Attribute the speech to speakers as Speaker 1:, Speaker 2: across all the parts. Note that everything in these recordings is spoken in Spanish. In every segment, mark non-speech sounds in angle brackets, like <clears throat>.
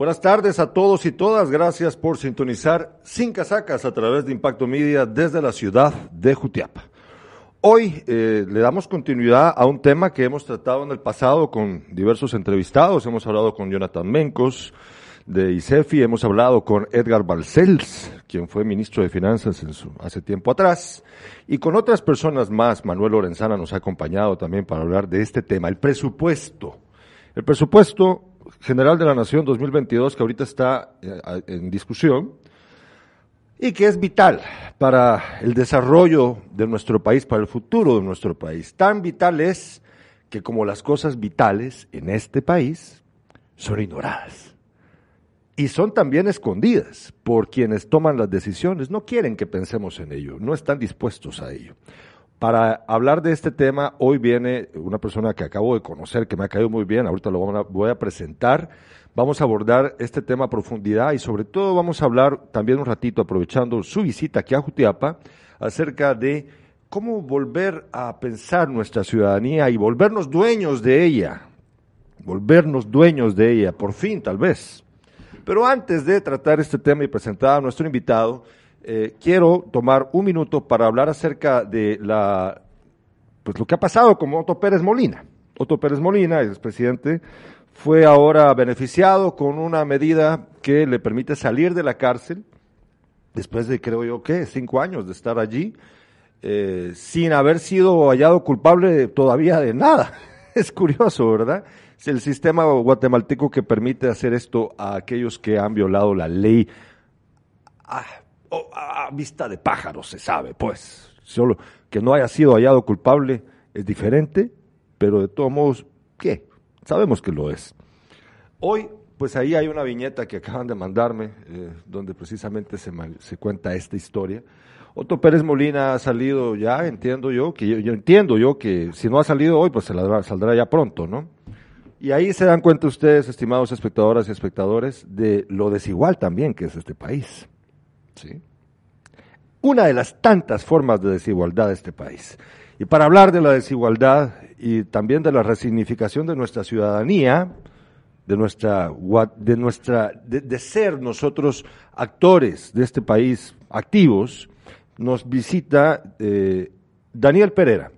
Speaker 1: Buenas tardes a todos y todas. Gracias por sintonizar Sin Casacas a través de Impacto Media desde la ciudad de Jutiapa. Hoy eh, le damos continuidad a un tema que hemos tratado en el pasado con diversos entrevistados. Hemos hablado con Jonathan Mencos de ICEFI, hemos hablado con Edgar Balcells, quien fue ministro de Finanzas en su, hace tiempo atrás, y con otras personas más. Manuel Lorenzana nos ha acompañado también para hablar de este tema, el presupuesto. El presupuesto General de la Nación 2022 que ahorita está eh, en discusión y que es vital para el desarrollo de nuestro país, para el futuro de nuestro país. Tan vital es que como las cosas vitales en este país son ignoradas y son también escondidas por quienes toman las decisiones, no quieren que pensemos en ello, no están dispuestos a ello. Para hablar de este tema, hoy viene una persona que acabo de conocer, que me ha caído muy bien, ahorita lo voy a presentar. Vamos a abordar este tema a profundidad y sobre todo vamos a hablar también un ratito, aprovechando su visita aquí a Jutiapa, acerca de cómo volver a pensar nuestra ciudadanía y volvernos dueños de ella, volvernos dueños de ella, por fin tal vez. Pero antes de tratar este tema y presentar a nuestro invitado, eh, quiero tomar un minuto para hablar acerca de la, pues lo que ha pasado con Otto Pérez Molina. Otto Pérez Molina, el expresidente, fue ahora beneficiado con una medida que le permite salir de la cárcel después de, creo yo, que cinco años de estar allí, eh, sin haber sido hallado culpable todavía de nada. <laughs> es curioso, ¿verdad? Es el sistema guatemalteco que permite hacer esto a aquellos que han violado la ley. Ah, a vista de pájaro se sabe, pues. Solo que no haya sido hallado culpable es diferente, pero de todos modos, ¿qué? Sabemos que lo es. Hoy, pues ahí hay una viñeta que acaban de mandarme, eh, donde precisamente se, se, cuenta esta historia. Otto Pérez Molina ha salido ya, entiendo yo, que yo, entiendo yo que si no ha salido hoy, pues se saldrá ya pronto, ¿no? Y ahí se dan cuenta ustedes, estimados espectadoras y espectadores, de lo desigual también que es este país. Una de las tantas formas de desigualdad de este país. Y para hablar de la desigualdad y también de la resignificación de nuestra ciudadanía, de nuestra, de, nuestra, de, ser nosotros actores de este país activos, nos visita eh, Daniel Pereira,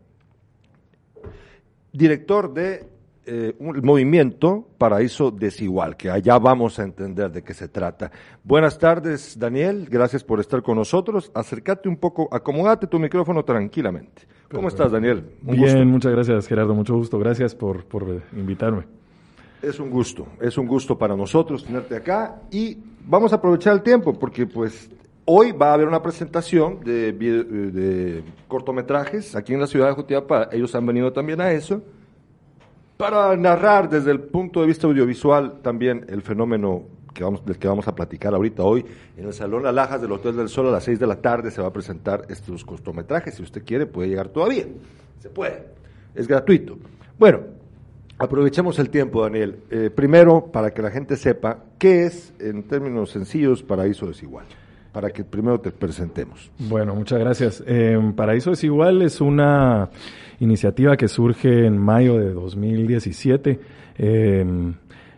Speaker 1: director de eh, un movimiento Paraíso Desigual, que allá vamos a entender de qué se trata. Buenas tardes, Daniel, gracias por estar con nosotros. Acércate un poco, acomódate tu micrófono tranquilamente. ¿Cómo estás, Daniel?
Speaker 2: Bien, muchas gracias, Gerardo, mucho gusto. Gracias por, por invitarme.
Speaker 1: Es un gusto, es un gusto para nosotros tenerte acá y vamos a aprovechar el tiempo porque pues hoy va a haber una presentación de, de cortometrajes aquí en la ciudad de Jutiapa, ellos han venido también a eso para narrar desde el punto de vista audiovisual también el fenómeno que vamos, del que vamos a platicar ahorita hoy. En el Salón Alajas del Hotel del Sol a las 6 de la tarde se va a presentar estos cortometrajes. Si usted quiere, puede llegar todavía. Se puede. Es gratuito. Bueno, aprovechemos el tiempo, Daniel. Eh, primero, para que la gente sepa qué es, en términos sencillos, Paraíso Desigual para que primero te presentemos.
Speaker 2: Bueno, muchas gracias. Eh, Paraíso Desigual es una iniciativa que surge en mayo de 2017. Eh,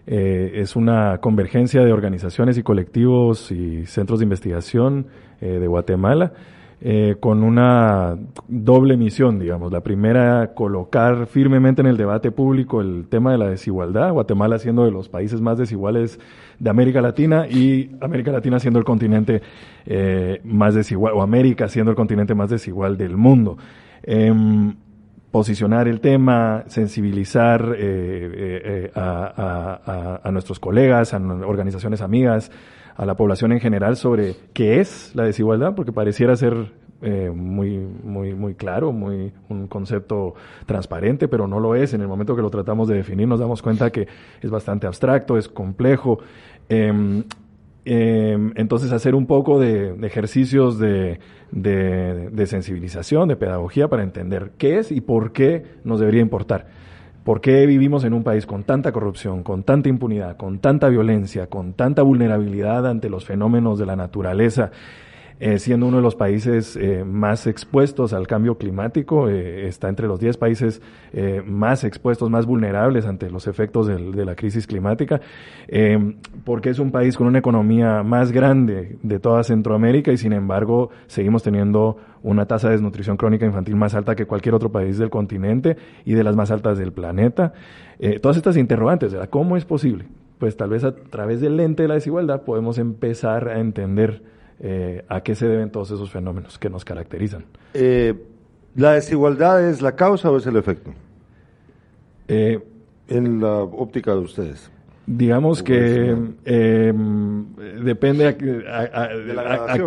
Speaker 2: eh, es una convergencia de organizaciones y colectivos y centros de investigación eh, de Guatemala con una doble misión, digamos. La primera, colocar firmemente en el debate público el tema de la desigualdad, Guatemala siendo de los países más desiguales de América Latina y América Latina siendo el continente más desigual, o América siendo el continente más desigual del mundo. Em, posicionar el tema, sensibilizar eh, eh, eh, a, nuestros colegas, a organizaciones amigas, a la población en general sobre qué es la desigualdad, porque pareciera ser muy, muy, muy claro, muy un concepto transparente, pero no lo es. En el momento que lo tratamos de definir nos damos cuenta que es bastante abstracto, es complejo. Em, entonces hacer un poco de ejercicios de, sensibilización, de pedagogía para entender qué es y por qué nos debería importar. ¿Por qué vivimos en un país con tanta corrupción, con tanta impunidad, con tanta violencia, con tanta vulnerabilidad ante los fenómenos de la naturaleza? Eh, siendo uno de los países eh, más expuestos al cambio climático, eh, está entre los 10 países más expuestos, más vulnerables ante los efectos de la crisis climática, porque es un país con una economía más grande de toda Centroamérica y sin embargo seguimos teniendo una tasa de desnutrición crónica infantil más alta que cualquier otro país del continente y de las más altas del planeta. todas estas interrogantes, ¿cómo es posible? Pues tal vez a través del lente de la desigualdad podemos empezar a entender eh, a qué se deben todos esos fenómenos que nos caracterizan.
Speaker 1: Eh, ¿La desigualdad es la causa o es el efecto?
Speaker 2: Eh,
Speaker 1: en la óptica de ustedes.
Speaker 2: Digamos que depende a,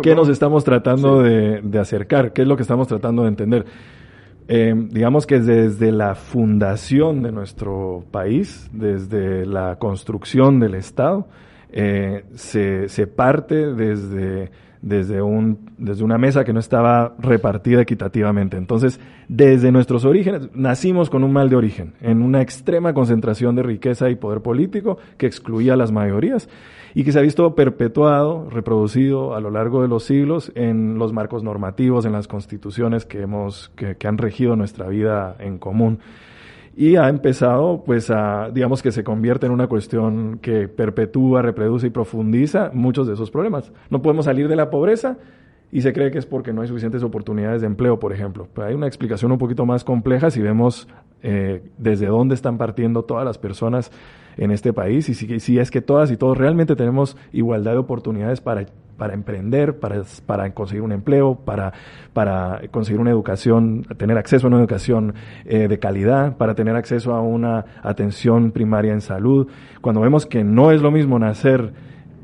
Speaker 2: qué nos estamos tratando de, acercar, qué es lo que estamos tratando de entender. digamos que desde la fundación de nuestro país, desde la construcción del Estado, se, se, parte desde desde, un, desde una mesa que no estaba repartida equitativamente. Entonces, desde nuestros orígenes, nacimos con un mal de origen, en una extrema concentración de riqueza y poder político que excluía a las mayorías y que se ha visto perpetuado, reproducido a lo largo de los siglos en los marcos normativos, en las constituciones que, hemos, que, que han regido nuestra vida en común y ha empezado pues a, digamos que se convierte en una cuestión que perpetúa, reproduce y profundiza muchos de esos problemas. No podemos salir de la pobreza y se cree que es porque no hay suficientes oportunidades de empleo, por ejemplo. Pero hay una explicación un poquito más compleja si vemos eh, desde dónde están partiendo todas las personas en este país y si, es que todas y todos realmente tenemos igualdad de oportunidades para para emprender, para, para conseguir un empleo, para, para conseguir una educación, tener acceso a una educación eh, de calidad, para tener acceso a una atención primaria en salud. Cuando vemos que no es lo mismo nacer,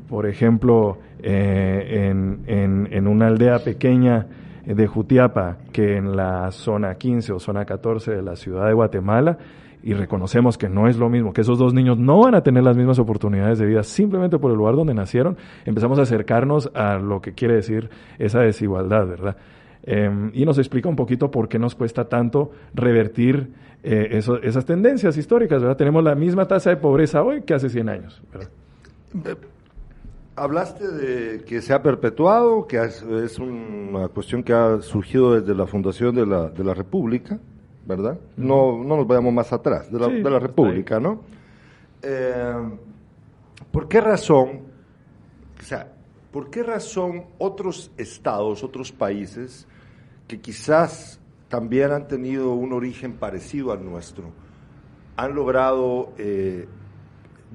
Speaker 2: por ejemplo, eh, en, en, en una aldea pequeña, de Jutiapa que en la zona 15 o zona 14 de la ciudad de Guatemala, y reconocemos que no es lo mismo, que esos dos niños no van a tener las mismas oportunidades de vida simplemente por el lugar donde nacieron, empezamos a acercarnos a lo que quiere decir esa desigualdad, ¿verdad? Em, y nos explica un poquito por qué nos cuesta tanto revertir eh, esas tendencias históricas, ¿verdad? Tenemos la misma tasa de pobreza hoy que hace 100 años, ¿verdad?
Speaker 1: Hablaste de que se ha perpetuado, que es, una cuestión que ha surgido desde la fundación de la, de la República, ¿verdad? No, no nos vayamos más atrás, de la, de la República, ¿no? Eh, ¿Por qué razón, o sea, por qué razón otros estados, otros países, que quizás también han tenido un origen parecido al nuestro, han logrado eh,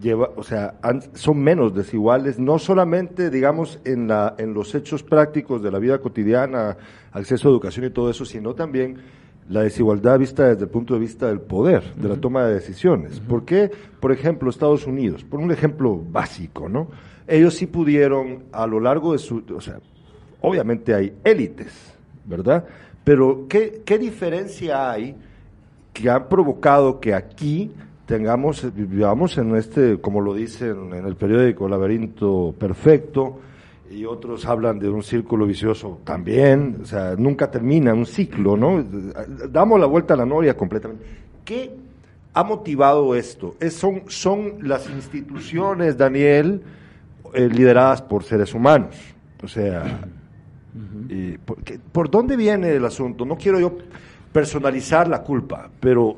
Speaker 1: llevar, o sea, son menos desiguales, no solamente, digamos, en, la, en los hechos prácticos de la vida cotidiana, acceso a educación y todo eso, sino también la desigualdad vista desde el punto de vista del poder, de la toma de decisiones. ¿Por qué, por ejemplo, Estados Unidos? Por un ejemplo básico, ¿no? Ellos sí pudieron a lo largo de su, o sea, obviamente hay élites, ¿verdad? Pero ¿qué, qué diferencia hay que han provocado que aquí tengamos, vivamos en este, como lo dicen en el periódico Laberinto Perfecto, y otros hablan de un círculo vicioso también, o sea, nunca termina un ciclo, ¿no? Damos la vuelta a la noria completamente. ¿Qué ha motivado esto? Es, son, son las instituciones, Daniel, eh, lideradas por seres humanos. O sea, por, dónde viene el asunto? No quiero yo personalizar la culpa, pero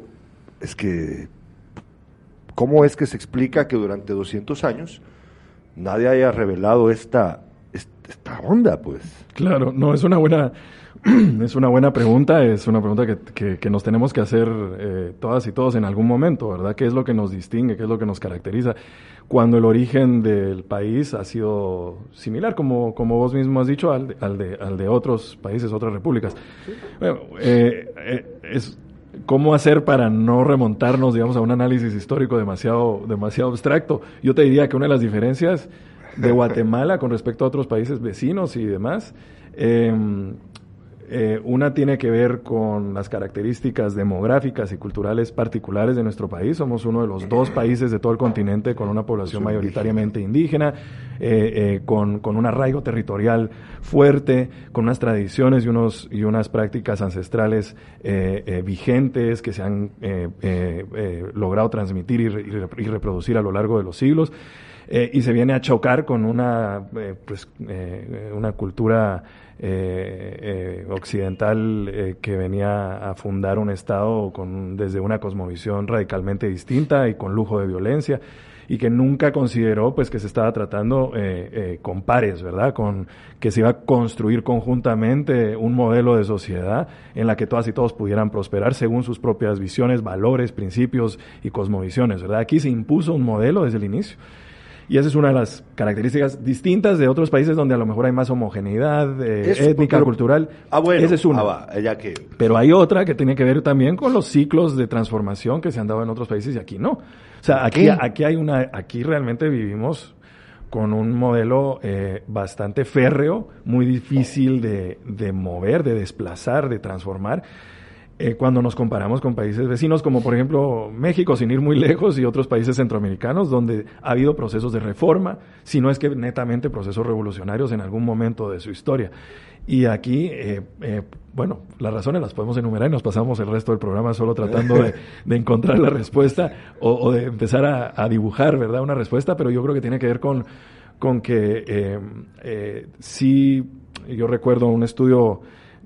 Speaker 1: es que, ¿cómo es que se explica que durante 200 años nadie haya revelado esta esta onda, pues.
Speaker 2: Claro, no, es una buena, <clears throat> es una buena pregunta, es una pregunta que, que, nos tenemos que hacer eh, todas y todos en algún momento, ¿verdad? ¿Qué es lo que nos distingue, qué es lo que nos caracteriza? Cuando el origen del país ha sido similar, como, como vos mismo has dicho, al al de, al de otros países, otras repúblicas. Bueno, eh, eh, ¿Cómo hacer para no remontarnos, digamos, a un análisis histórico demasiado, demasiado abstracto? Yo te diría que una de las diferencias de Guatemala con respecto a otros países vecinos y demás. Em, eh, una tiene que ver con las características demográficas y culturales particulares de nuestro país. Somos uno de los dos países de todo el continente con una población mayoritariamente indígena, eh, eh, con, con, un arraigo territorial fuerte, con unas tradiciones y, unos, y unas prácticas ancestrales vigentes que se han logrado transmitir y, y reproducir a lo largo de los siglos. Eh, y se viene a chocar con una, eh, pues, una cultura occidental que venía a fundar un Estado con, desde una cosmovisión radicalmente distinta y con lujo de violencia y que nunca consideró pues que se estaba tratando eh, eh, con pares, ¿verdad? Con que se iba a construir conjuntamente un modelo de sociedad en la que todas y todos pudieran prosperar según sus propias visiones, valores, principios y cosmovisiones, ¿verdad? Aquí se impuso un modelo desde el inicio. Y esa es una de las características distintas de otros países donde a lo mejor hay más homogeneidad eh, étnica, cultural.
Speaker 1: Ah, bueno.
Speaker 2: Esa es una.
Speaker 1: Ah, que...
Speaker 2: Pero hay otra que tiene que ver también con los ciclos de transformación que se han dado en otros países y aquí no. O sea, aquí, aquí hay una, aquí realmente vivimos con un modelo eh, bastante férreo, muy difícil de, de mover, de desplazar, de transformar. Eh, cuando nos comparamos con países vecinos como por ejemplo México, sin ir muy lejos, y otros países centroamericanos, donde ha habido procesos de reforma, si no es que netamente procesos revolucionarios en algún momento de su historia. Y aquí, eh, eh, bueno, las razones las podemos enumerar y nos pasamos el resto del programa solo tratando de, <laughs> encontrar la respuesta o, de empezar a, dibujar, ¿verdad? Una respuesta, pero yo creo que tiene que ver con, con que eh, sí, yo recuerdo un estudio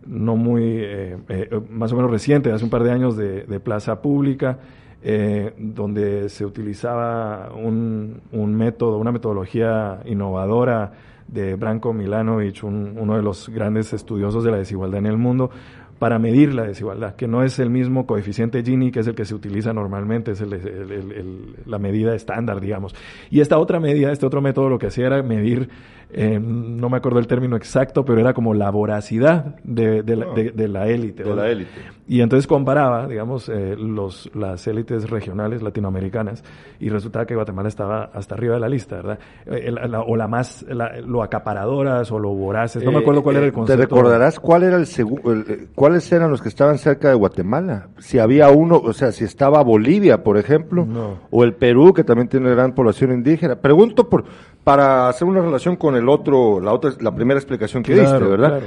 Speaker 2: no muy, más o menos reciente, hace un par de años, de, Plaza Pública, donde se utilizaba un, un método, una metodología innovadora de Branko Milanovic, uno de los grandes estudiosos de la desigualdad en el mundo, para medir la desigualdad, que no es el mismo coeficiente Gini, que es el que se utiliza normalmente, es la medida estándar, digamos. Y esta otra medida, este otro método, lo que hacía era medir eh, no me acuerdo el término exacto, pero era como la voracidad de, la, de, la élite.
Speaker 1: De la élite.
Speaker 2: Y entonces comparaba, digamos, eh, los, las élites regionales latinoamericanas y resultaba que Guatemala estaba hasta arriba de la lista, ¿verdad? Eh, o la más, lo acaparadoras o lo voraces, no me acuerdo cuál era el concepto.
Speaker 1: ¿Te recordarás cuál era el, cuáles eran los que estaban cerca de Guatemala? Si había uno, o sea, si estaba Bolivia, por ejemplo, o el Perú, que también tiene gran población indígena. Pregunto por, para hacer una relación con el otro, la otra, la primera explicación que diste, ¿verdad?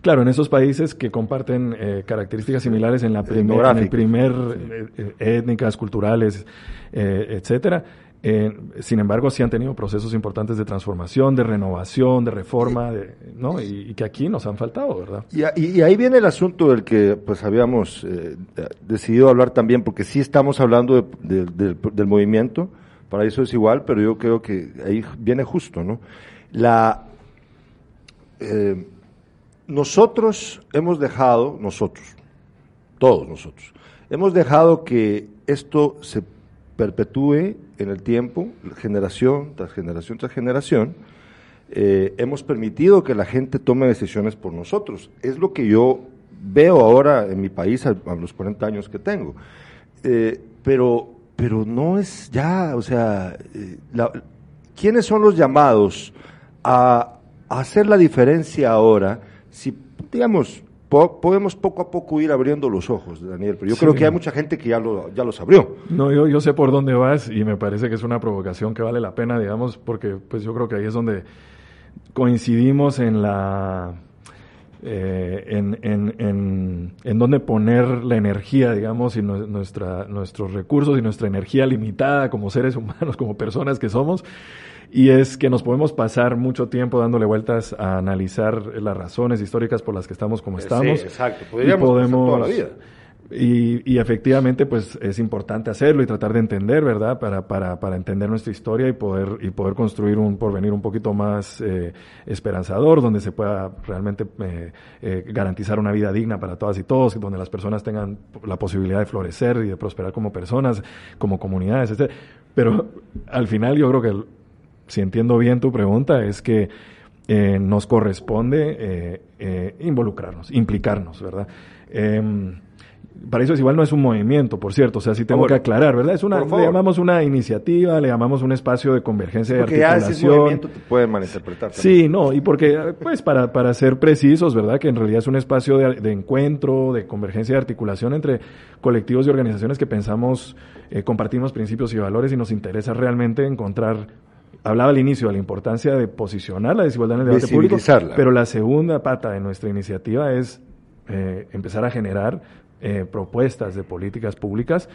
Speaker 2: Claro. en esos países que comparten eh, características similares en la primera, en el primer eh, eh, étnicas, culturales, etcétera. sin embargo, sí han tenido procesos importantes de transformación, de renovación, de reforma, de, ¿no? Y, que aquí nos han faltado, ¿verdad?
Speaker 1: Y, ahí viene el asunto del que pues habíamos decidido hablar también, porque sí estamos hablando del movimiento, para eso es igual, pero yo creo que ahí viene justo, ¿no? La, eh, nosotros hemos dejado, nosotros, todos nosotros, hemos dejado que esto se perpetúe en el tiempo, generación tras generación tras generación, eh, hemos permitido que la gente tome decisiones por nosotros. Es lo que yo veo ahora en mi país a, los 40 años que tengo. Eh, pero pero no es ya, o sea, eh, ¿quiénes son los llamados a, hacer la diferencia ahora? Si, digamos, podemos poco a poco ir abriendo los ojos, Daniel, pero yo creo que hay mucha gente que ya, lo, ya los abrió.
Speaker 2: No, yo, yo sé por dónde vas y me parece que es una provocación que vale la pena, digamos, porque pues yo creo que ahí es donde coincidimos en la eh, en, en, en, en, dónde poner la energía, digamos, y nuestra, nuestros recursos y nuestra energía limitada como seres <laughs> humanos, como personas que somos. Y es que nos podemos pasar mucho tiempo dándole vueltas a analizar las razones históricas por las que estamos como estamos. Sí,
Speaker 1: exacto. Podríamos
Speaker 2: podemos, toda la vida. Y, y, efectivamente, pues es importante hacerlo y tratar de entender, ¿verdad? Para, para, para entender nuestra historia y poder, y poder construir un porvenir un poquito más eh, esperanzador, donde se pueda realmente eh, eh, garantizar una vida digna para todas y todos, donde las personas tengan la posibilidad de florecer y de prosperar como personas, como comunidades, etc. Pero al final yo creo que, si entiendo bien tu pregunta, es que eh, nos corresponde involucrarnos, implicarnos, ¿verdad? Para eso es igual no es un movimiento, por cierto, o sea, sí tengo que aclarar, ¿verdad? Es una, le llamamos una iniciativa, le llamamos un espacio de convergencia
Speaker 1: porque
Speaker 2: y articulación.
Speaker 1: Ya ese movimiento te puede malinterpretar.
Speaker 2: Sí, no, y porque, pues, para, para ser precisos, ¿verdad? Que en realidad es un espacio de, encuentro, de convergencia y articulación entre colectivos y organizaciones que pensamos, eh, compartimos principios y valores y nos interesa realmente encontrar hablaba al inicio de la importancia de posicionar la desigualdad en el debate público, pero la segunda pata de nuestra iniciativa es eh, empezar a generar eh, propuestas de políticas públicas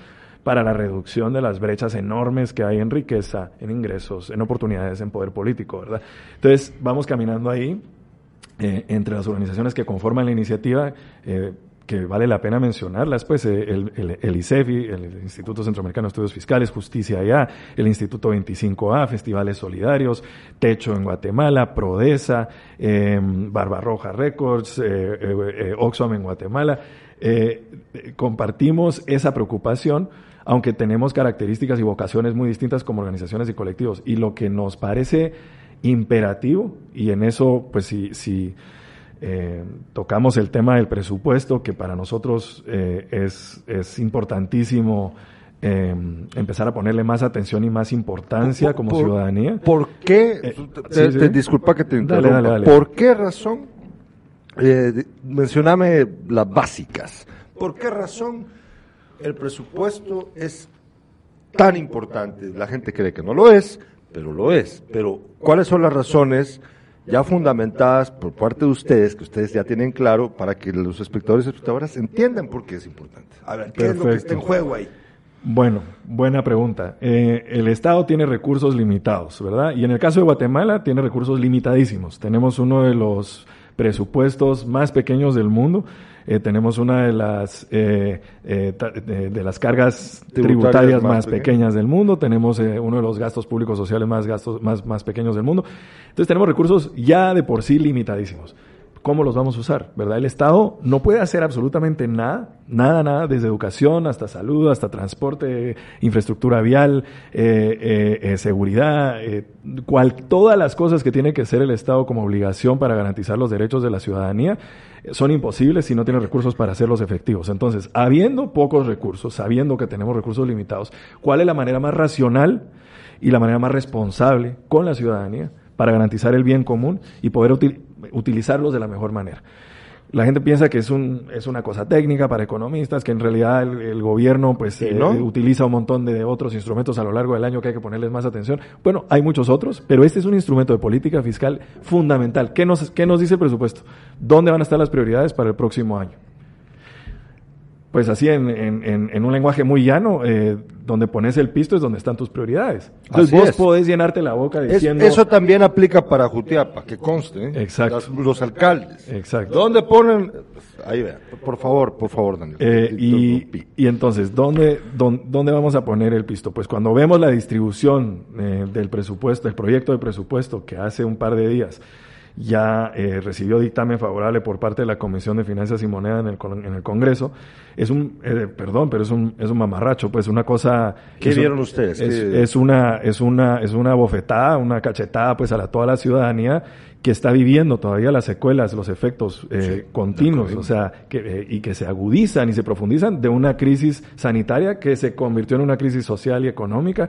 Speaker 2: para la reducción de las brechas enormes que hay en riqueza, en ingresos, en oportunidades, en poder político, ¿verdad? Entonces, vamos caminando ahí eh, entre las organizaciones que conforman la iniciativa. Eh, que vale la pena mencionarlas, pues eh, el, el, el, ICEFI, el Instituto Centroamericano de Estudios Fiscales, Justicia allá, el Instituto 25A, Festivales Solidarios, Techo en Guatemala, Prodesa, eh, Barbarroja Records, eh, eh, Oxfam en Guatemala. Compartimos esa preocupación, aunque tenemos características y vocaciones muy distintas como organizaciones y colectivos. Y lo que nos parece imperativo, y en eso, pues si, si eh, tocamos el tema del presupuesto, que para nosotros eh, es, es, importantísimo eh, empezar a ponerle más atención y más importancia como ciudadanía.
Speaker 1: ¿Por qué? Eh, te, sí, disculpa que te interrumpa. Dale, dale, ¿Por qué razón? Eh, mencioname las básicas. ¿Por qué razón el presupuesto es tan importante? La gente cree que no lo es, pero lo es. Pero, ¿cuáles son las razones? ya fundamentadas por parte de ustedes, que ustedes ya tienen claro, para que los espectadores y espectadoras entiendan por qué es importante. A ver, ¿qué es lo que está en juego ahí?
Speaker 2: Bueno, buena pregunta. Eh, el Estado tiene recursos limitados, ¿verdad? Y en el caso de Guatemala tiene recursos limitadísimos. Tenemos uno de los presupuestos más pequeños del mundo eh, tenemos una de las, eh, eh, de, las cargas tributarias, más, pequeñas del mundo, tenemos uno de los gastos públicos sociales más, gastos, más, más pequeños del mundo. Entonces tenemos recursos ya de por sí limitadísimos. ¿Cómo los vamos a usar? ¿Verdad? El Estado no puede hacer absolutamente nada, nada, nada, desde educación hasta salud, hasta transporte, infraestructura vial, seguridad, cual, todas las cosas que tiene que hacer el Estado como obligación para garantizar los derechos de la ciudadanía son imposibles si no tiene recursos para hacerlos efectivos. Entonces, habiendo pocos recursos, sabiendo que tenemos recursos limitados, ¿cuál es la manera más racional y la manera más responsable con la ciudadanía para garantizar el bien común y poder utilizarlos de la mejor manera? la gente piensa que es, un, es una cosa técnica para economistas, que en realidad el, gobierno pues eh, utiliza un montón de otros instrumentos a lo largo del año que hay que ponerles más atención. Bueno, hay muchos otros, pero este es un instrumento de política fiscal fundamental. ¿Qué nos, qué nos dice el presupuesto? ¿Dónde van a estar las prioridades para el próximo año? Pues así en, en, en, un lenguaje muy llano, eh, donde pones el pisto es donde están tus prioridades. Entonces vos podés llenarte la boca diciendo...
Speaker 1: eso también aplica para Jutiapa, que conste. ¿eh?
Speaker 2: Exacto.
Speaker 1: los alcaldes.
Speaker 2: Exacto.
Speaker 1: ¿Dónde ponen...? Ahí vea, por favor, por favor, Daniel.
Speaker 2: Eh, y, y, entonces, ¿dónde, ¿dónde, vamos a poner el pisto? Pues cuando vemos la distribución eh, del presupuesto, el proyecto de presupuesto que hace un par de días ya eh, recibió dictamen favorable por parte de la Comisión de Finanzas y Moneda en el, en el Congreso. Es un, eh, perdón, pero es un, es un mamarracho, pues una cosa...
Speaker 1: ¿Qué vieron ustedes?
Speaker 2: Es, es, una, es una, es una bofetada, una cachetada, pues a la, toda la ciudadanía que está viviendo todavía las secuelas, los efectos eh, continuos, o sea, que, eh, y que se agudizan y se profundizan de una crisis sanitaria que se convirtió en una crisis social y económica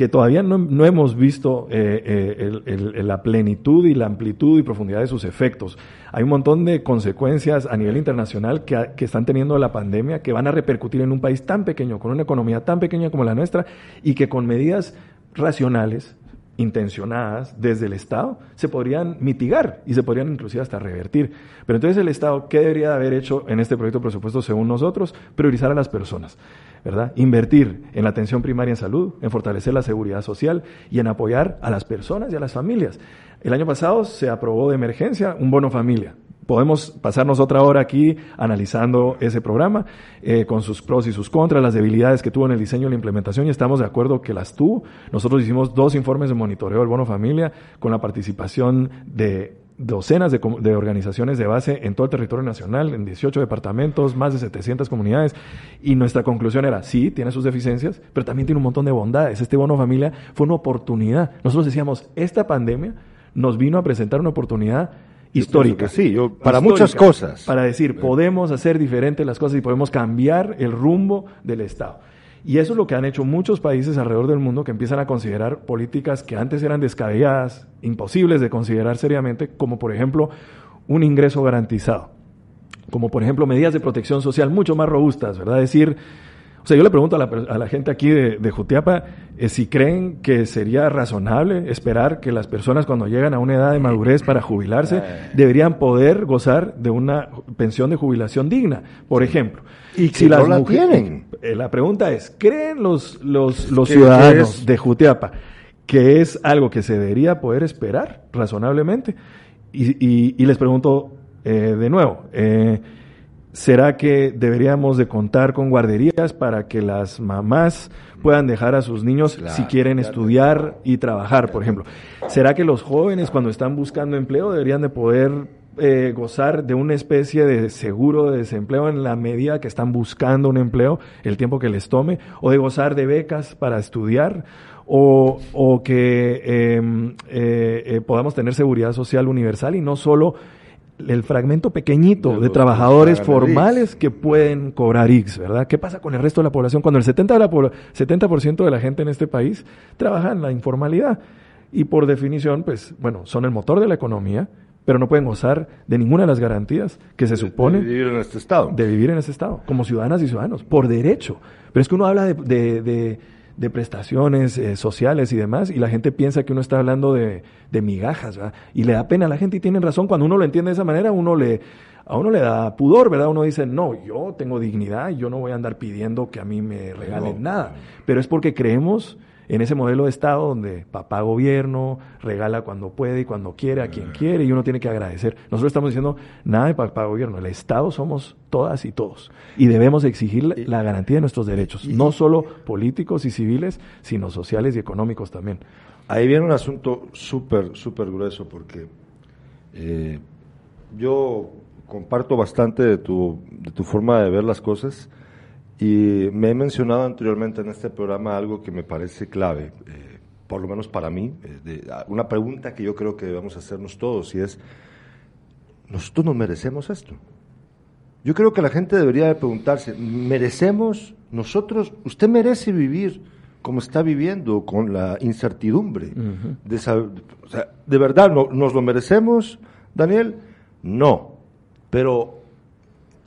Speaker 2: que todavía no, no hemos visto eh, eh, el, la plenitud y la amplitud y profundidad de sus efectos. Hay un montón de consecuencias a nivel internacional que, que, están teniendo la pandemia que van a repercutir en un país tan pequeño, con una economía tan pequeña como la nuestra, y que con medidas racionales, intencionadas desde el Estado se podrían mitigar y se podrían inclusive hasta revertir. Pero entonces el Estado, ¿qué debería haber hecho en este proyecto de presupuesto según nosotros? Priorizar a las personas, ¿verdad? Invertir en la atención primaria en salud, en fortalecer la seguridad social y en apoyar a las personas y a las familias. El año pasado se aprobó de emergencia un bono familia, podemos pasarnos otra hora aquí analizando ese programa eh, con sus pros y sus contras, las debilidades que tuvo en el diseño y la implementación y estamos de acuerdo que las tuvo. Nosotros hicimos dos informes de monitoreo del bono familia con la participación de docenas de, de, organizaciones de base en todo el territorio nacional, en 18 departamentos, más de 700 comunidades, y nuestra conclusión era, sí, tiene sus deficiencias, pero también tiene un montón de bondades. Este bono familia fue una oportunidad. Nosotros decíamos, esta pandemia nos vino a presentar una oportunidad histórica.
Speaker 1: Sí, para muchas cosas.
Speaker 2: Para decir, podemos hacer diferentes las cosas y podemos cambiar el rumbo del Estado. Y eso es lo que han hecho muchos países alrededor del mundo que empiezan a considerar políticas que antes eran descabelladas, imposibles de considerar seriamente, como por ejemplo un ingreso garantizado, como por ejemplo medidas de protección social mucho más robustas, ¿verdad? Es decir, O sea, yo le pregunto a la, a la gente aquí de, de Jutiapa eh, si creen que sería razonable esperar que las personas cuando llegan a una edad de madurez para jubilarse <laughs> deberían poder gozar de una pensión de jubilación digna, por ejemplo.
Speaker 1: Y que no la tienen.
Speaker 2: Eh, la pregunta es, ¿creen los, los, los
Speaker 1: ¿Qué-
Speaker 2: ciudadanos de Jutiapa que es algo que se debería poder esperar razonablemente? Y, y- y les pregunto eh, de nuevo, eh, ¿será que deberíamos de contar con guarderías para que las mamás puedan dejar a sus niños
Speaker 1: Claro,
Speaker 2: si quieren
Speaker 1: claro.
Speaker 2: estudiar y trabajar, por ejemplo? ¿Será que los jóvenes cuando están buscando empleo deberían de poder eh, gozar de una especie de seguro de desempleo en la medida que están buscando un empleo, el tiempo que les tome, o de gozar de becas para estudiar, o, o que eh, eh, eh, podamos tener seguridad social universal y no solo el fragmento pequeñito
Speaker 1: De
Speaker 2: trabajadores formales que pueden cobrar X, ¿verdad? ¿Qué pasa con el resto de la población cuando el 70%, de la, pobla- 70 de la gente en este país trabaja en la informalidad? Y por definición, pues, bueno, son el motor de la economía, pero no pueden gozar de ninguna de las garantías que se supone
Speaker 1: De vivir en este estado.
Speaker 2: de vivir en ese estado, como ciudadanas y ciudadanos, por derecho. Pero es que uno habla de, de- de- prestaciones eh, sociales y demás, y la gente piensa que uno está hablando de, de migajas, ¿verdad? Y le da pena a la gente y tienen razón. Cuando uno lo entiende de esa manera, uno le, a uno le da pudor, ¿verdad? Uno dice, no, yo tengo dignidad, yo no voy a andar pidiendo que a mí me regalen
Speaker 1: No.
Speaker 2: nada. Pero es porque creemos en ese modelo de Estado donde papá gobierno regala cuando puede y cuando quiere a quien quiere y uno tiene que agradecer. Nosotros estamos diciendo nada de papá gobierno, el Estado somos todas y todos y debemos exigir la- la garantía de nuestros derechos, no solo políticos y civiles, sino sociales y económicos también.
Speaker 1: Ahí viene un asunto súper, súper grueso porque eh, yo comparto bastante de tu, de tu forma de ver las cosas y me he mencionado anteriormente en este programa algo que me parece clave, eh, por lo menos para mí, eh, de- una pregunta que yo creo que debemos hacernos todos y es, ¿nosotros nos merecemos esto? Yo creo que la gente debería de preguntarse, ¿merecemos nosotros, usted merece vivir como está viviendo, con la incertidumbre? De, sab- o sea, ¿De verdad no- nos lo merecemos, Daniel? No. Pero,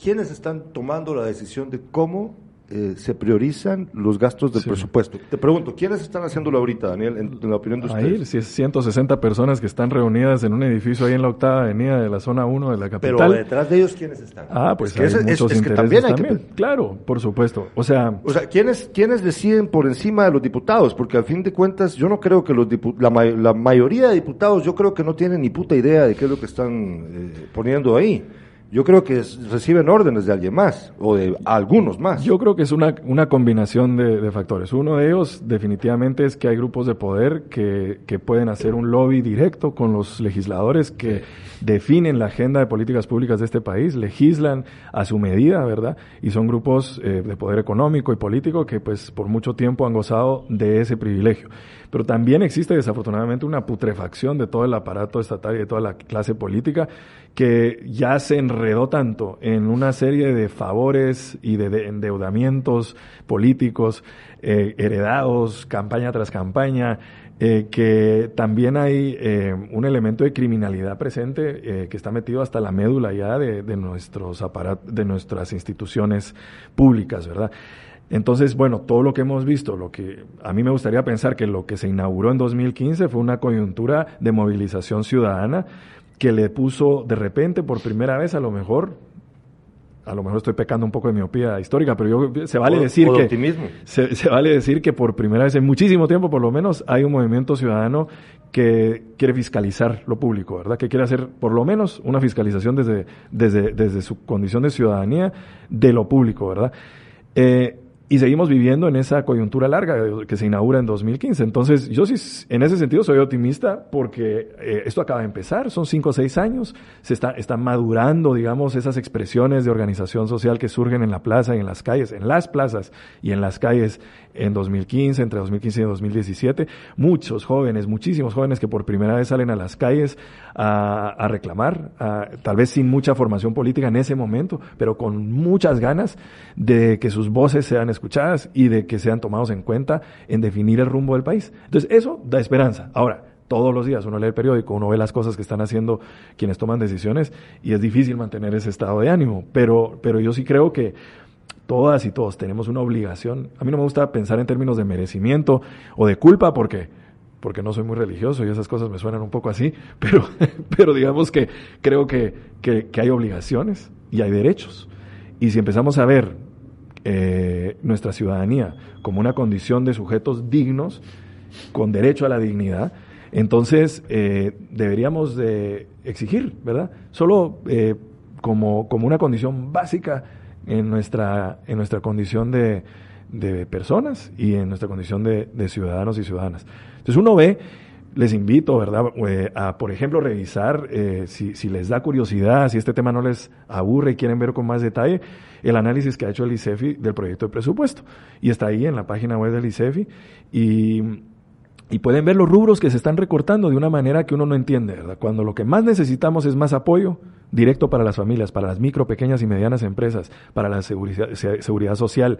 Speaker 1: ¿quiénes están tomando la decisión de cómo eh, se priorizan los gastos del
Speaker 2: Sí.
Speaker 1: presupuesto? Te pregunto, ¿quiénes están haciéndolo ahorita, Daniel, en, en la opinión de ustedes?
Speaker 2: Ahí, si es 160 personas que están reunidas en un edificio ahí en la octava avenida de la zona 1 de la
Speaker 1: Pero
Speaker 2: capital.
Speaker 1: detrás de ellos, ¿quiénes están?
Speaker 2: ah, pues
Speaker 1: Es que
Speaker 2: hay
Speaker 1: ese- es-
Speaker 2: muchos
Speaker 1: es que
Speaker 2: intereses
Speaker 1: también hay que
Speaker 2: también. Claro, por supuesto. O sea,
Speaker 1: O sea, ¿quiénes, ¿quiénes deciden por encima de los diputados? Porque al fin de cuentas, yo no creo que los dipu- la mayoría de diputados, yo creo que no tienen ni puta idea de qué es lo que están eh, poniendo ahí. Yo creo que es- reciben órdenes de alguien más, o de algunos más.
Speaker 2: Yo creo que es una, una combinación de, de factores. Uno de ellos definitivamente es que hay grupos de poder que, que pueden hacer un lobby directo con los legisladores que definen la agenda de políticas públicas de este país, legislan a su medida, ¿verdad? Y son grupos eh, de poder económico y político que pues por mucho tiempo han gozado de ese privilegio. Pero también existe desafortunadamente una putrefacción de todo el aparato estatal y de toda la clase política que ya se enredó tanto en una serie de favores y de, de endeudamientos políticos eh, heredados campaña tras campaña, eh, que también hay eh, un elemento de criminalidad presente que está metido hasta la médula ya de, de nuestros aparat de nuestras instituciones públicas, ¿verdad? Entonces, bueno, todo lo que hemos visto, lo que a mí me gustaría pensar que lo que se inauguró en 2015 fue una coyuntura de movilización ciudadana que le puso de repente por primera vez a lo mejor a lo mejor estoy pecando un poco de miopía histórica, pero yo se vale
Speaker 1: O-
Speaker 2: decir
Speaker 1: o
Speaker 2: que
Speaker 1: optimismo.
Speaker 2: se, se vale decir que por primera vez en muchísimo tiempo, por lo menos, hay un movimiento ciudadano que quiere fiscalizar lo público, ¿verdad? Que quiere hacer por lo menos una fiscalización desde, desde, desde su condición de ciudadanía de lo público, ¿verdad? Eh, y seguimos viviendo en esa coyuntura larga que se inaugura en 2015. Entonces, yo sí, en ese sentido, soy optimista porque eh, esto acaba de empezar, son cinco o seis años, se está, está madurando, digamos, esas expresiones de organización social que surgen en la plaza y en las calles, en las plazas y en las calles en 2015, entre 2015 y 2017. Muchos jóvenes, muchísimos jóvenes que por primera vez salen a las calles a, a reclamar, tal vez sin mucha formación política en ese momento, pero con muchas ganas de que sus voces sean escuchadas y de que sean tomados en cuenta en definir el rumbo del país. Entonces, eso da esperanza. Ahora, todos los días uno lee el periódico, uno ve las cosas que están haciendo quienes toman decisiones y es difícil mantener ese estado de ánimo, pero, pero yo sí creo que todas y todos tenemos una obligación. A mí no me gusta pensar en términos de merecimiento o de culpa porque porque no soy muy religioso y esas cosas me suenan un poco así, <laughs> pero, pero digamos que creo que, que, hay obligaciones y hay derechos. Y si empezamos a ver eh, nuestra ciudadanía como una condición de sujetos dignos, con derecho a la dignidad, entonces eh, deberíamos de exigir, ¿verdad? Solo eh, como, como una condición básica en nuestra, en nuestra condición de, de personas y en nuestra condición de, de ciudadanos y ciudadanas. Entonces uno ve, les invito, ¿verdad?, eh, a, por ejemplo, revisar, eh, si, si, les da curiosidad, si este tema no les aburre y quieren ver con más detalle, el análisis que ha hecho el ICEFI del proyecto de presupuesto. Y está ahí en la página web del ICEFI. Y y pueden ver los rubros que se están recortando de una manera que uno no entiende, ¿verdad? Cuando lo que más necesitamos es más apoyo directo para las familias, para las micro, pequeñas y medianas empresas, para la seguridad, seguridad social,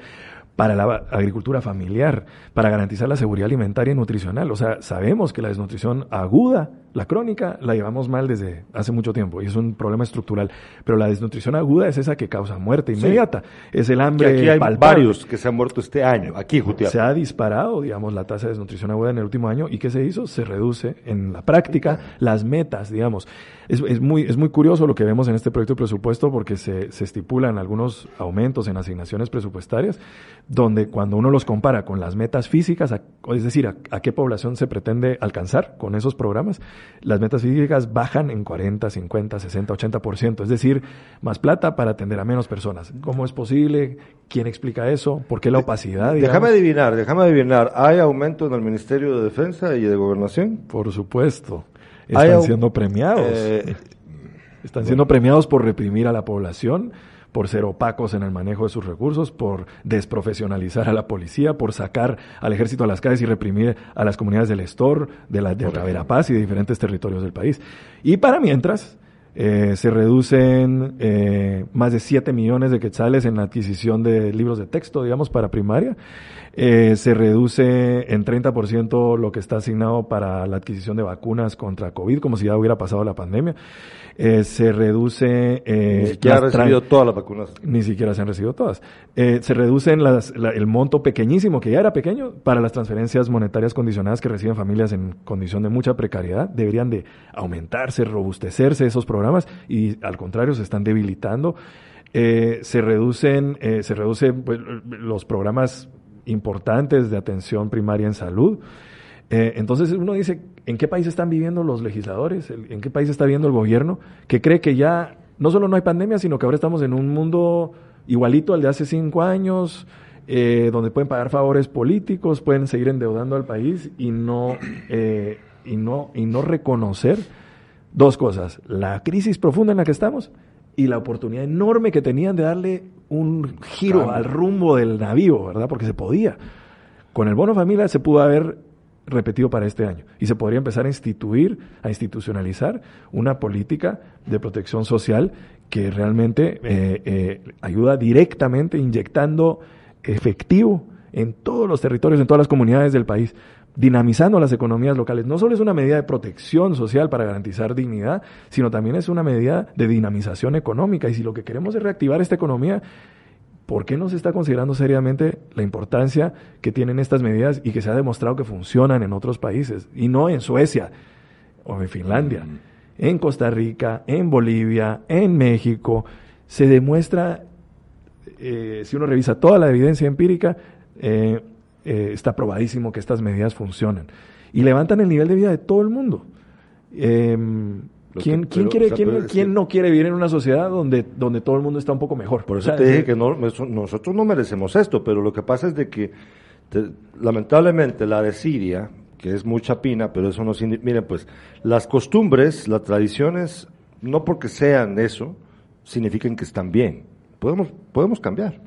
Speaker 2: para la agricultura familiar, para garantizar la seguridad alimentaria y nutricional. O sea, sabemos que la desnutrición aguda, la crónica, la llevamos mal desde hace mucho tiempo y es un problema estructural. Pero la desnutrición aguda es esa que causa muerte inmediata. Es el hambre.
Speaker 1: aquí hay varios que se han muerto este año, aquí, Jutiapa.
Speaker 2: Se ha disparado, digamos, la tasa de desnutrición aguda en el último año. ¿Y qué se hizo? Se reduce en la práctica las metas, digamos. Es, es, muy, es muy curioso lo que vemos en este proyecto de presupuesto porque se, se estipulan algunos aumentos en asignaciones presupuestarias, donde cuando uno los compara con las metas físicas, es decir, a, qué población se pretende alcanzar con esos programas, las metas físicas bajan en 40, 50, 60, 80%, es decir, más plata para atender a menos personas. ¿Cómo es posible? ¿Quién explica eso? ¿Por qué la opacidad?
Speaker 1: Déjame adivinar, déjame adivinar. ¿Hay aumento en el Ministerio de Defensa y de Gobernación?
Speaker 2: Por supuesto. Están siendo premiados. Eh, Están siendo premiados por reprimir a la población, por ser opacos en el manejo de sus recursos, por desprofesionalizar a la policía, por sacar al ejército a las calles y reprimir a las comunidades del Estor, de la de Verapaz y de diferentes territorios del país. Y para mientras, eh, se reducen eh, más de 7 millones de quetzales en la adquisición de libros de texto, digamos, para primaria. Eh, se reduce en 30% lo que está asignado para la adquisición de vacunas contra COVID, como si ya hubiera pasado la pandemia. Eh, se reduce...
Speaker 1: Eh, ni siquiera han recibido todas las vacunas.
Speaker 2: Ni siquiera se han recibido todas. Se reduce las, el monto pequeñísimo, que ya era pequeño, para las transferencias monetarias condicionadas que reciben familias en condición de mucha precariedad. Deberían de aumentarse, robustecerse esos programas y al contrario se están debilitando. Eh, se reducen, eh, se reducen pues, los programas importantes de atención primaria en salud. Eh, entonces uno dice, ¿en qué país están viviendo los legisladores? ¿En qué país está viviendo el gobierno? Que cree que ya no solo no hay pandemia, sino que ahora estamos en un mundo igualito al de hace cinco años, eh, donde pueden pagar favores políticos, pueden seguir endeudando al país y no, eh, y no, y no reconocer dos cosas, la crisis profunda en la que estamos y la oportunidad enorme que tenían de darle un giro al rumbo del navío, ¿verdad? Porque se podía. Con el bono familia se pudo haber repetido para este año y se podría empezar a instituir, a institucionalizar una política de protección social que realmente eh, eh, ayuda directamente inyectando efectivo en todos los territorios, en todas las comunidades del país dinamizando las economías locales. No solo es una medida de protección social para garantizar dignidad, sino también es una medida de dinamización económica. Y si lo que queremos es reactivar esta economía, ¿por qué no se está considerando seriamente la importancia que tienen estas medidas y que se ha demostrado que funcionan en otros países? Y no en Suecia o en Finlandia. Mm. En Costa Rica, en Bolivia, en México, se demuestra, eh, si uno revisa toda la evidencia empírica, eh, eh, está probadísimo que estas medidas funcionan. Y levantan el nivel de vida de todo el mundo. Em, ¿Quién, quién, quiere, quién, no quiere vivir en una sociedad donde, donde todo el mundo está un poco mejor?
Speaker 1: Por eso te dije que no, nosotros no merecemos esto, pero lo que pasa es de que lamentablemente la de Siria, que es mucha pina, pero eso no significa, miren pues, las costumbres, las tradiciones, no porque sean eso, significan que están bien. Podemos, podemos cambiar.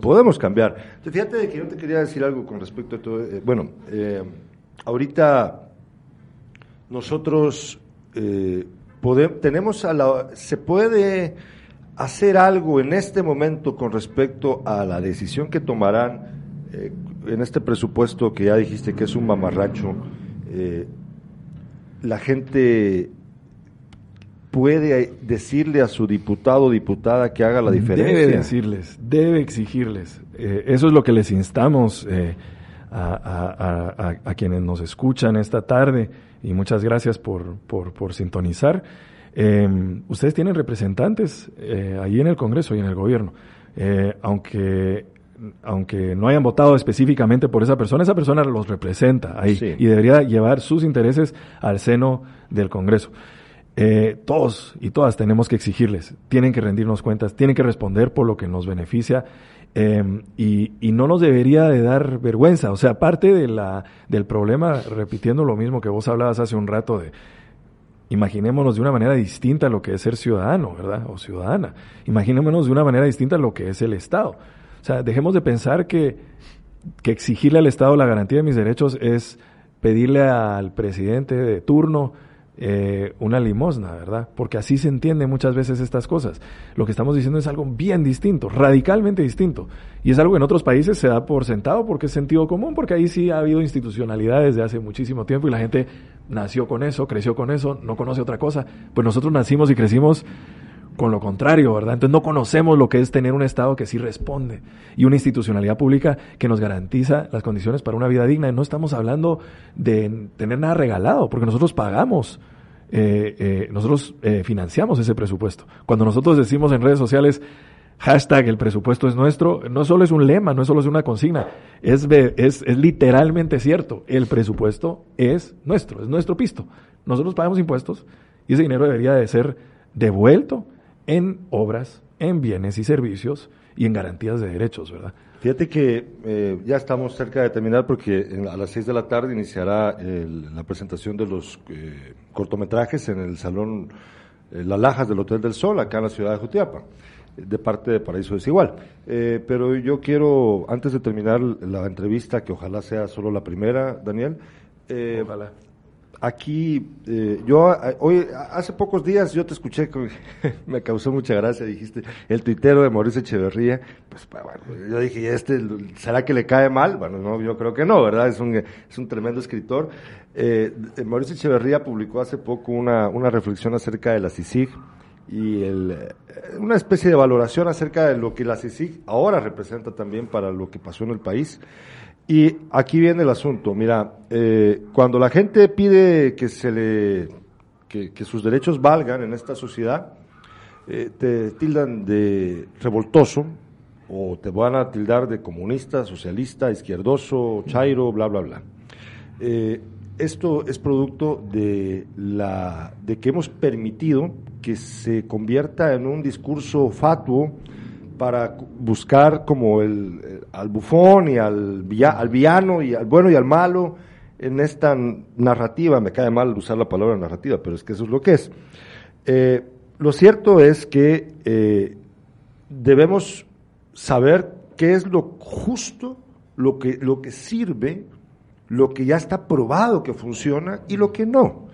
Speaker 1: Podemos cambiar. Fíjate que yo te quería decir algo con respecto a todo. Eh, bueno, eh, ahorita nosotros eh, tenemos a la, se puede hacer algo en este momento con respecto a la decisión que tomarán en este presupuesto que ya dijiste que es un mamarracho. la gente puede decirle a su diputado o diputada que haga la diferencia.
Speaker 2: Debe decirles, debe exigirles. Eh, eso es lo que les instamos eh, a, quienes nos escuchan esta tarde y muchas gracias por, por, sintonizar. Em, ustedes tienen representantes eh, ahí en el Congreso y en el gobierno. aunque aunque no hayan votado específicamente por esa persona, esa persona los representa ahí y debería llevar sus intereses al seno del Congreso. Eh, todos y todas tenemos que exigirles, tienen que rendirnos cuentas, tienen que responder por lo que nos beneficia em, y, no nos debería de dar vergüenza. O sea, parte de la, del problema, repitiendo lo mismo que vos hablabas hace un rato de, imaginémonos de una manera distinta lo que es ser ciudadano, ¿verdad? O ciudadana. Imaginémonos de una manera distinta lo que es el Estado. O sea, dejemos de pensar que, que exigirle al Estado la garantía de mis derechos es pedirle al presidente de turno eh, una limosna, ¿verdad? Porque así se entiende muchas veces estas cosas. Lo que estamos diciendo es algo bien distinto, radicalmente distinto. Y es algo que en otros países se da por sentado porque es sentido común, porque ahí sí ha habido institucionalidad desde hace muchísimo tiempo y la gente nació con eso, creció con eso, no conoce otra cosa. Pues nosotros nacimos y crecimos con lo contrario, ¿verdad? Entonces no conocemos lo que es tener un Estado que sí responde y una institucionalidad pública que nos garantiza las condiciones para una vida digna. Y no estamos hablando de tener nada regalado, porque nosotros pagamos, eh, eh, nosotros eh, financiamos ese presupuesto. Cuando nosotros decimos en redes sociales, hashtag el presupuesto es nuestro, no solo es un lema, no solo es una consigna, es, es, es literalmente cierto, el presupuesto es nuestro, es nuestro pisto. Nosotros pagamos impuestos y ese dinero debería de ser devuelto en obras, en bienes y servicios y en garantías de derechos, ¿verdad?
Speaker 1: Fíjate que eh, ya estamos cerca de terminar porque a las seis de la tarde iniciará la presentación de los eh, cortometrajes en el Salón eh, Las Lajas del Hotel del Sol, acá en la ciudad de Jutiapa, de parte de Paraíso Desigual. pero yo quiero, antes de terminar la entrevista, que ojalá sea solo la primera, Daniel, ojalá aquí, eh, yo hoy, hace pocos días yo te escuché, <laughs> me causó mucha gracia, dijiste, el tuitero de Mauricio Echeverría, pues bueno, yo dije, ¿este será que le cae mal? Bueno, no, yo creo que no, ¿verdad? Es un, es un tremendo escritor. Eh, Mauricio Echeverría publicó hace poco una, una reflexión acerca de la CICIG y el, eh, una especie de valoración acerca de lo que la CICIG ahora representa también para lo que pasó en el país. Y aquí viene el asunto. Mira, eh, cuando la gente pide que se le que, sus derechos valgan en esta sociedad, eh, te tildan de revoltoso o te van a tildar de comunista, socialista, izquierdoso, chairo, bla, bla, bla. Eh, esto es producto de la de que hemos permitido que se convierta en un discurso fatuo para buscar como el, al bufón y al, al villano y al bueno y al malo en esta narrativa. Me cae mal usar la palabra narrativa, pero es que eso es lo que es. Eh, lo cierto es que eh, debemos saber qué es lo justo, lo que, lo que sirve, lo que ya está probado que funciona y lo que no.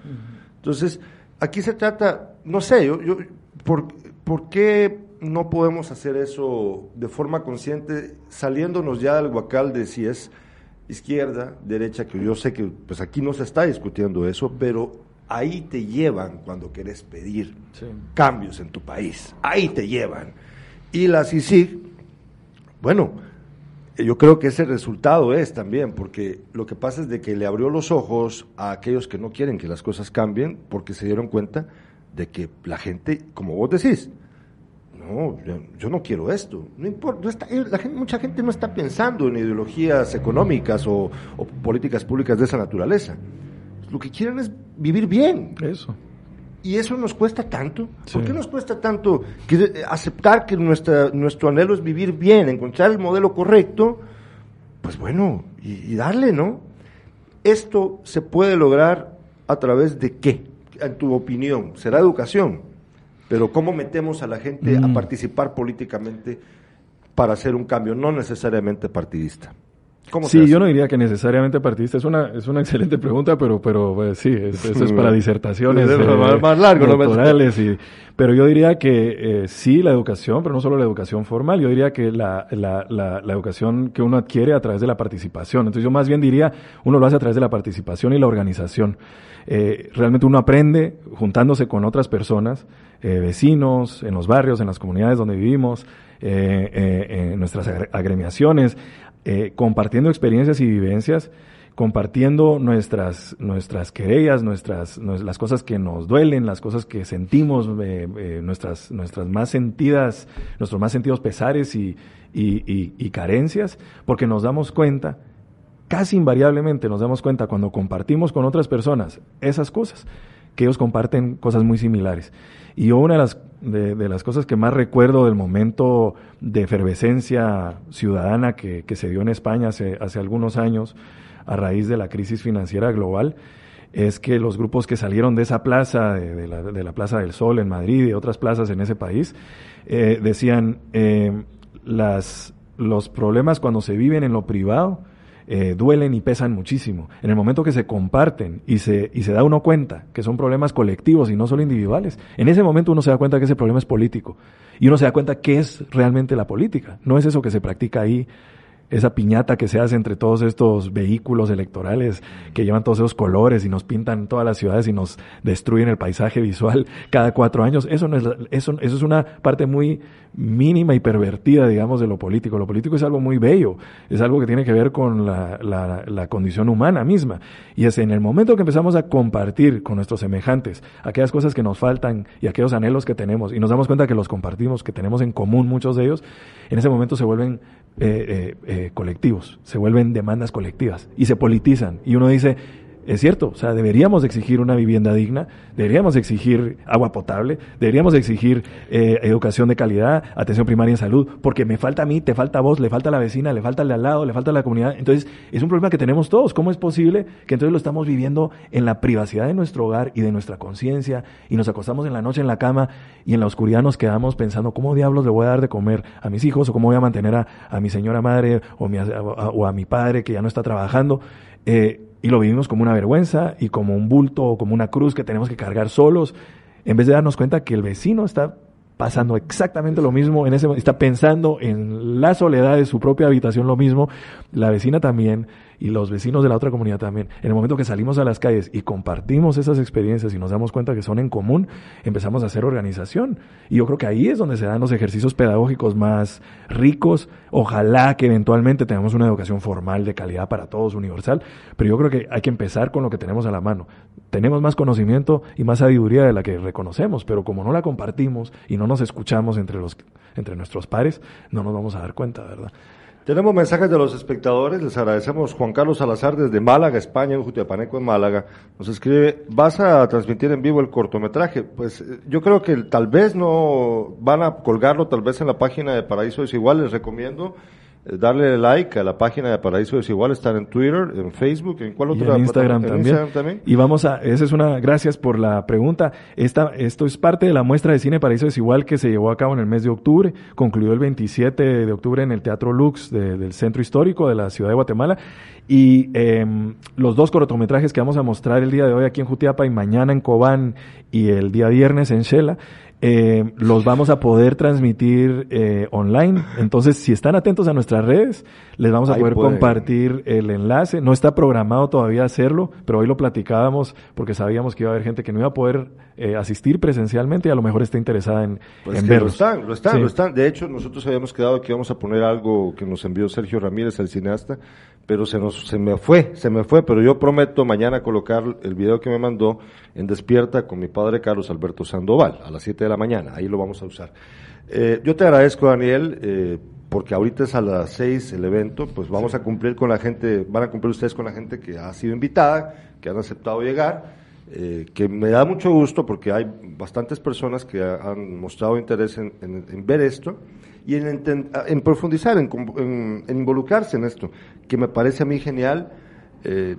Speaker 1: Entonces, aquí se trata, no sé, yo, yo ¿por, ¿por qué no podemos hacer eso de forma consciente, saliéndonos ya del guacal de si es izquierda, derecha, que yo sé que pues aquí no se está discutiendo eso, pero ahí te llevan cuando quieres pedir cambios en tu país, ahí te llevan. Y la CICIG, bueno, yo creo que ese resultado es también, porque lo que pasa es de que le abrió los ojos a aquellos que no quieren que las cosas cambien, porque se dieron cuenta de que la gente, como vos decís, no, yo, no quiero esto. No importa, eh, la gente, mucha gente no está pensando en ideologías económicas o, políticas públicas de esa naturaleza. Lo que quieren es vivir bien.
Speaker 2: Eso.
Speaker 1: Y eso nos cuesta tanto. ¿Por qué nos cuesta tanto que, eh, aceptar que nuestra, nuestro anhelo es vivir bien, encontrar el modelo correcto? Pues bueno, y, y darle, ¿no? Esto se puede lograr a través de qué, en tu opinión. ¿Será educación? Pero ¿cómo metemos a la gente a mm. participar políticamente para hacer un cambio, no necesariamente partidista?
Speaker 2: ¿Cómo sí, yo no diría que necesariamente partidista. Es una, es una <laughs> excelente pregunta, pero, pero pues, sí, eso es para <laughs> disertaciones
Speaker 1: más, más largo,
Speaker 2: doctorales. Y, pero yo diría que eh, sí, la educación, pero no solo la educación formal. Yo diría que la, la, la, la, educación que uno adquiere a través de la participación. Entonces yo más bien diría, uno lo hace a través de la participación y la organización. Eh, realmente uno aprende juntándose con otras personas, vecinos, en los barrios, en las comunidades donde vivimos, en nuestras agremiaciones, compartiendo experiencias y vivencias compartiendo nuestras, nuestras querellas, nuestras, las cosas que nos duelen, las cosas que sentimos, eh, eh, nuestras, nuestras más sentidas, nuestros más sentidos pesares y, y, carencias, porque nos damos cuenta, casi invariablemente nos damos cuenta cuando compartimos con otras personas esas cosas, que ellos comparten cosas muy similares. Y una de las, de, las cosas que más recuerdo del momento de efervescencia ciudadana que, se dio en España hace, hace algunos años, a raíz de la crisis financiera global es que los grupos que salieron de esa plaza, de, la, Plaza del Sol en Madrid y otras plazas en ese país, eh, decían, eh, las, los problemas cuando se viven en lo privado eh, duelen y pesan muchísimo. En el momento que se comparten y se, y se da uno cuenta que son problemas colectivos y no solo individuales, en ese momento uno se da cuenta que ese problema es político. Y uno se da cuenta que es realmente la política. No es eso que se practica ahí esa piñata que se hace entre todos estos vehículos electorales que llevan todos esos colores y nos pintan todas las ciudades y nos destruyen el paisaje visual cada cuatro años. Eso no es, eso, eso es una parte muy mínima y pervertida, digamos, de lo político. Lo político es algo muy bello, es algo que tiene que ver con la, la, la condición humana misma. Y es en el momento que empezamos a compartir con nuestros semejantes aquellas cosas que nos faltan y aquellos anhelos que tenemos y nos damos cuenta que los compartimos, que tenemos en común muchos de ellos, en ese momento se vuelven eh, eh, colectivos, se vuelven demandas colectivas y se politizan. Y uno dice, es cierto, o sea, deberíamos exigir una vivienda digna, deberíamos exigir agua potable, deberíamos exigir eh, educación de calidad, atención primaria en salud, porque me falta a mí, te falta a vos, le falta a la vecina, le falta al de al lado, le falta a la comunidad. Entonces, es un problema que tenemos todos. ¿Cómo es posible que entonces lo estamos viviendo en la privacidad de nuestro hogar y de nuestra conciencia y nos acostamos en la noche en la cama y en la oscuridad nos quedamos pensando, ¿cómo diablos le voy a dar de comer a mis hijos o cómo voy a mantener a, a mi señora madre o, mi, a, o a mi padre que ya no está trabajando? Eh, y lo vivimos como una vergüenza y como un bulto o como una cruz que tenemos que cargar solos, en vez de darnos cuenta que el vecino está pasando exactamente lo mismo en ese está pensando en la soledad de su propia habitación lo mismo, la vecina también y los vecinos de la otra comunidad también. En el momento que salimos a las calles y compartimos esas experiencias y nos damos cuenta que son en común, empezamos a hacer organización. Y yo creo que ahí es donde se dan los ejercicios pedagógicos más ricos. Ojalá que eventualmente tengamos una educación formal de calidad para todos, universal, pero yo creo que hay que empezar con lo que tenemos a la mano. Tenemos más conocimiento y más sabiduría de la que reconocemos, pero como no la compartimos y no nos escuchamos entre los entre nuestros pares, no nos vamos a dar cuenta, ¿verdad?
Speaker 1: Tenemos mensajes de los espectadores, les agradecemos Juan Carlos Salazar desde Málaga, España, en Jutiapaneco, en Málaga. Nos escribe, ¿vas a transmitir en vivo el cortometraje? Pues eh, yo creo que tal vez no van a colgarlo, tal vez en la página de Paraíso Desigual, les recomiendo darle like a la página de Paraíso Desigual, estar en Twitter, en Facebook, en cuál otra
Speaker 2: en Instagram, también. Instagram también. Y vamos a, esa es una, gracias por la pregunta. Esta, esto es parte de la muestra de cine Paraíso Desigual que se llevó a cabo en el mes de octubre, concluyó el 27 de octubre en el Teatro Lux del Centro Histórico de la Ciudad de Guatemala. Y em, los dos cortometrajes que vamos a mostrar el día de hoy aquí en Jutiapa y mañana en Cobán y el día viernes en Shela, eh, los vamos a poder transmitir eh, online. Entonces, si están atentos a nuestras redes, les vamos a poder compartir el enlace. No está programado todavía hacerlo, pero hoy lo platicábamos porque sabíamos que iba a haber gente que no iba a poder eh, asistir presencialmente y a lo mejor está interesada en, pues
Speaker 1: verlo. Lo están, lo están, lo están. De hecho, nosotros habíamos quedado que íbamos a poner algo que nos envió Sergio Ramírez, el cineasta, pero se nos, se me fue, se me fue, pero yo prometo mañana colocar el video que me mandó en Despierta con mi padre Carlos Alberto Sandoval a las 7 de la mañana. Ahí lo vamos a usar. Eh, yo te agradezco, Daniel, eh, porque ahorita es a las 6 el evento, pues vamos a cumplir con la gente, van a cumplir ustedes con la gente que ha sido invitada, que han aceptado llegar, eh, que me da mucho gusto porque hay bastantes personas que han mostrado interés en, ver esto y en, en profundizar, en, involucrarse en esto, que me parece a mí genial. Eh,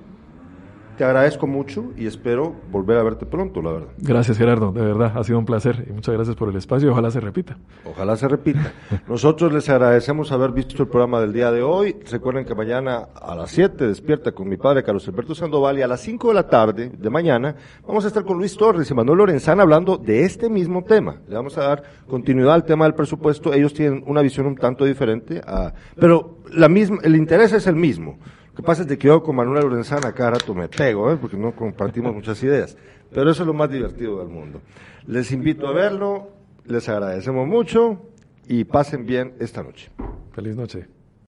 Speaker 1: te agradezco mucho y espero volver a verte pronto, la verdad.
Speaker 2: Gracias, Gerardo, de verdad, ha sido un placer y muchas gracias por el espacio y ojalá se repita.
Speaker 1: Ojalá se repita. <laughs> Nosotros les agradecemos haber visto el programa del día de hoy. Recuerden que mañana a las 7 despierta con mi padre Carlos Alberto Sandoval y a las 5 de la tarde de mañana vamos a estar con Luis Torres y Manuel Lorenzana hablando de este mismo tema. Le vamos a dar continuidad al tema del presupuesto. Ellos tienen una visión un tanto diferente, a, pero la misma, el interés es el mismo. Que es que yo con Manuel Lorenzana cada rato me pego, ¿eh? porque no compartimos muchas ideas. Pero eso es lo más divertido del mundo. Les invito a verlo, les agradecemos mucho y pasen bien esta noche.
Speaker 2: Feliz noche.